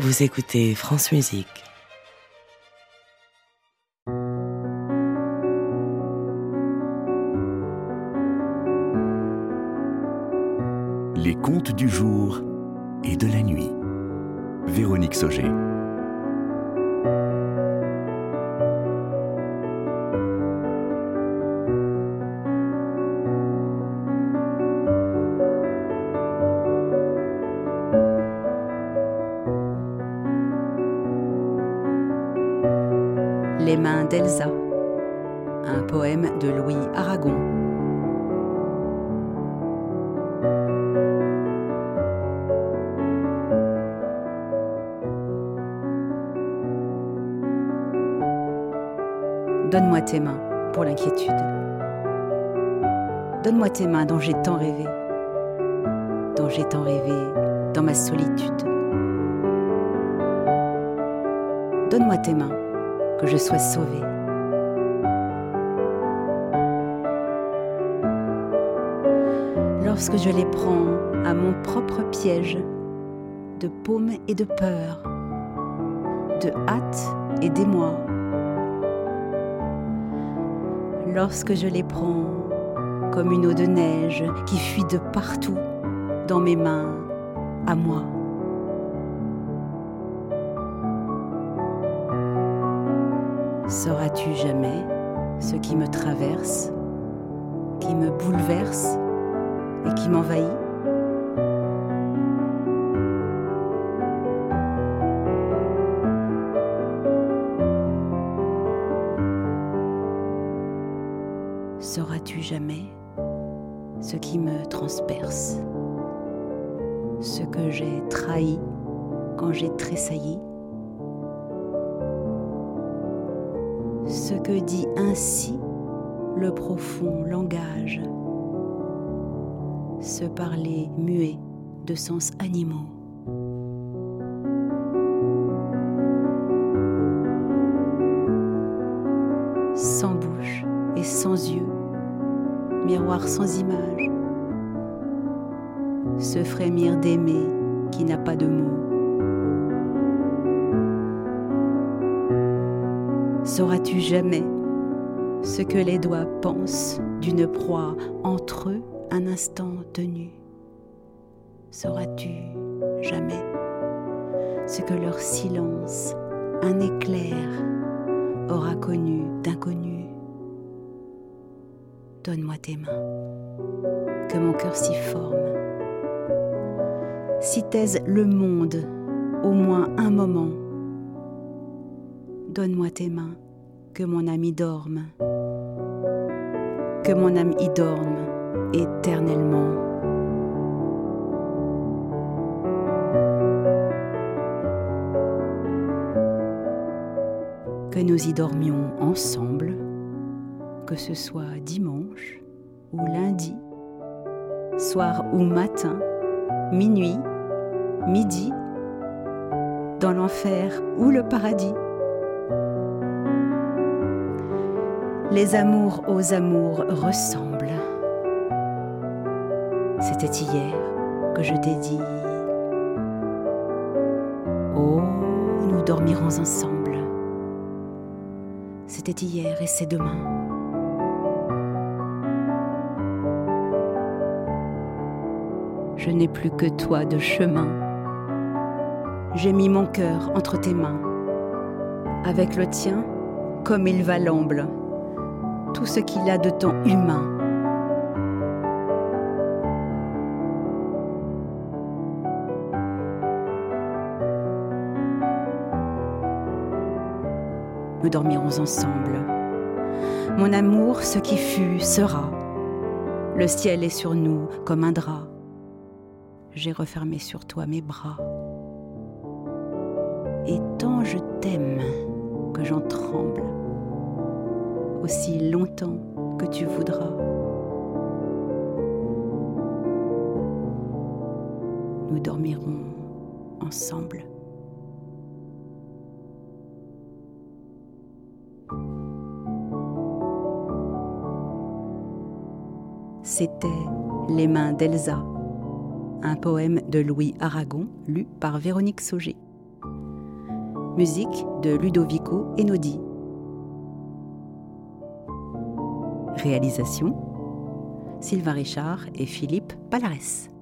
Vous écoutez France Musique. Les contes du jour et de la nuit. Véronique Sauger. Les mains d'Elsa, un poème de Louis Aragon. Donne-moi tes mains pour l'inquiétude. Donne-moi tes mains dont j'ai tant rêvé, dont j'ai tant rêvé dans ma solitude. Donne-moi tes mains que je sois sauvée. Lorsque je les prends à mon propre piège de paume et de peur, de hâte et d'émoi, lorsque je les prends comme une eau de neige qui fuit de partout dans mes mains à moi. Sauras-tu jamais ce qui me traverse, qui me bouleverse et qui m'envahit? Sauras-tu jamais ce qui me transperce, ce que j'ai trahi quand j'ai tressailli? Ce que dit ainsi le profond langage, ce parler muet de sens animaux. Sans bouche et sans yeux, miroir sans image, ce frémir d'aimer qui n'a pas de mots. Sauras-tu jamais ce que les doigts pensent d'une proie entre eux un instant tenu Sauras-tu jamais ce que leur silence, un éclair, aura connu d'inconnu? Donne-moi tes mains, que mon cœur s'y forme. Si taise le monde au moins un moment, donne-moi tes mains, que mon âme y dorme, que mon âme y dorme éternellement. Que nous y dormions ensemble, que ce soit dimanche ou lundi, soir ou matin, minuit, midi, dans l'enfer ou le paradis. Les amours aux amours ressemblent. C'était hier que je t'ai dit Oh, nous dormirons ensemble. C'était hier et c'est demain. Je n'ai plus que toi de chemin. J'ai mis mon cœur entre tes mains. Avec le tien, comme il va l'amble tout ce qu'il a de temps humain. Nous dormirons ensemble. Mon amour, ce qui fut, sera. Le ciel est sur nous comme un drap. J'ai refermé sur toi mes bras. Et tant je t'aime que j'en tremble aussi longtemps que tu voudras. Nous dormirons ensemble. C'était Les mains d'Elsa, un poème de Louis Aragon lu par Véronique Sauger. musique de Ludovico Enodi. Réalisation Sylvain Richard et Philippe Palares.